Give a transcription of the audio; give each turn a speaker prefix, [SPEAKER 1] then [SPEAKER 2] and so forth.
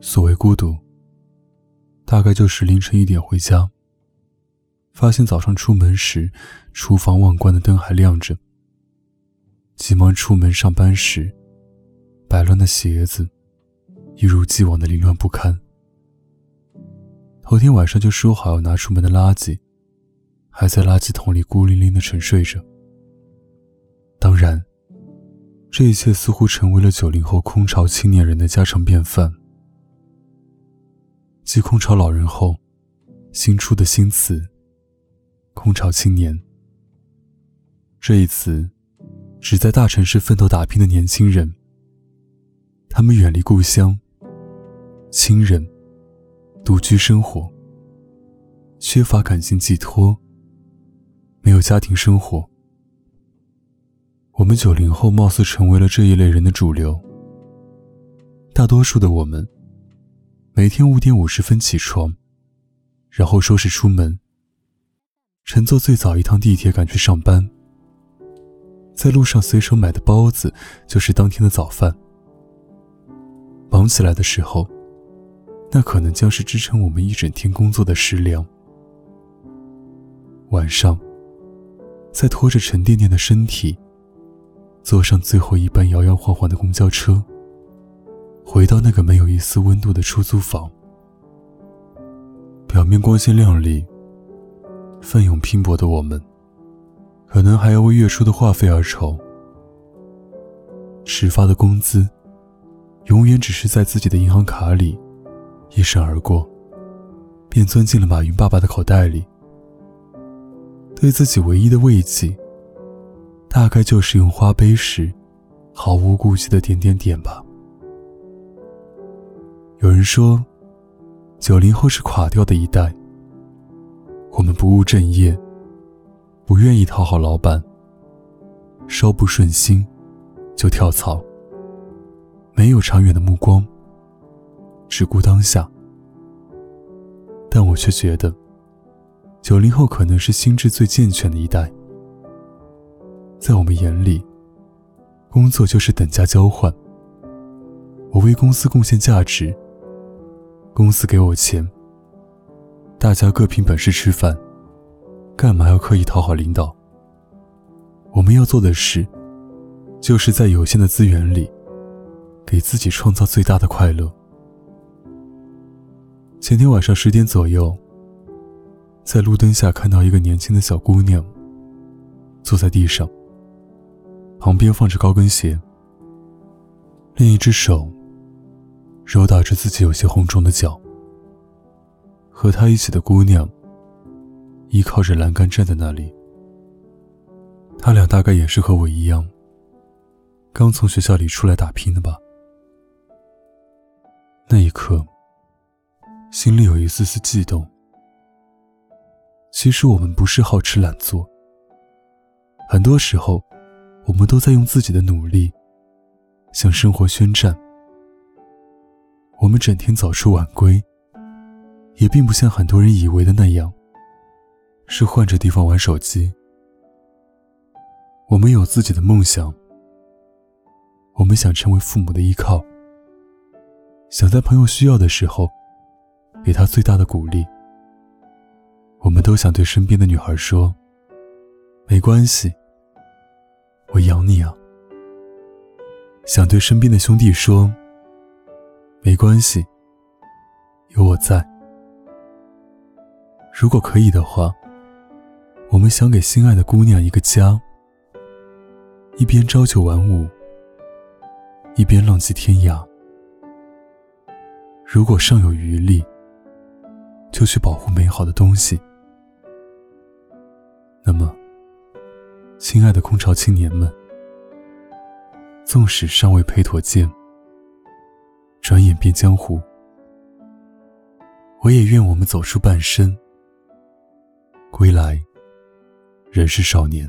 [SPEAKER 1] 所谓孤独，大概就是凌晨一点回家，发现早上出门时，厨房忘关的灯还亮着。急忙出门上班时，摆乱的鞋子一如既往的凌乱不堪。头天晚上就说好要拿出门的垃圾，还在垃圾桶里孤零零的沉睡着。当然，这一切似乎成为了九零后空巢青年人的家常便饭。继空巢老人后，新出的新词“空巢青年”这一词，指在大城市奋斗打拼的年轻人。他们远离故乡、亲人，独居生活，缺乏感情寄托，没有家庭生活。我们九零后貌似成为了这一类人的主流。大多数的我们。每天五点五十分起床，然后收拾出门，乘坐最早一趟地铁赶去上班。在路上随手买的包子就是当天的早饭。忙起来的时候，那可能将是支撑我们一整天工作的食粮。晚上，再拖着沉甸甸的身体，坐上最后一班摇摇晃晃的公交车。回到那个没有一丝温度的出租房，表面光鲜亮丽、奋勇拼搏的我们，可能还要为月初的话费而愁。迟发的工资，永远只是在自己的银行卡里一闪而过，便钻进了马云爸爸的口袋里。对自己唯一的慰藉，大概就是用花呗时毫无顾忌的点点点吧。有人说，九零后是垮掉的一代。我们不务正业，不愿意讨好老板，稍不顺心就跳槽，没有长远的目光，只顾当下。但我却觉得，九零后可能是心智最健全的一代。在我们眼里，工作就是等价交换，我为公司贡献价值。公司给我钱，大家各凭本事吃饭，干嘛要刻意讨好领导？我们要做的事，就是在有限的资源里，给自己创造最大的快乐。前天晚上十点左右，在路灯下看到一个年轻的小姑娘，坐在地上，旁边放着高跟鞋，另一只手。揉打着自己有些红肿的脚，和他一起的姑娘依靠着栏杆站在那里。他俩大概也是和我一样，刚从学校里出来打拼的吧。那一刻，心里有一丝丝悸动。其实我们不是好吃懒做，很多时候，我们都在用自己的努力向生活宣战。整天早出晚归，也并不像很多人以为的那样，是换着地方玩手机。我们有自己的梦想，我们想成为父母的依靠，想在朋友需要的时候，给他最大的鼓励。我们都想对身边的女孩说：“没关系，我养你啊。”想对身边的兄弟说。没关系，有我在。如果可以的话，我们想给心爱的姑娘一个家，一边朝九晚五，一边浪迹天涯。如果尚有余力，就去保护美好的东西。那么，亲爱的空巢青年们，纵使尚未配妥剑。转眼变江湖，我也愿我们走出半生，归来仍是少年。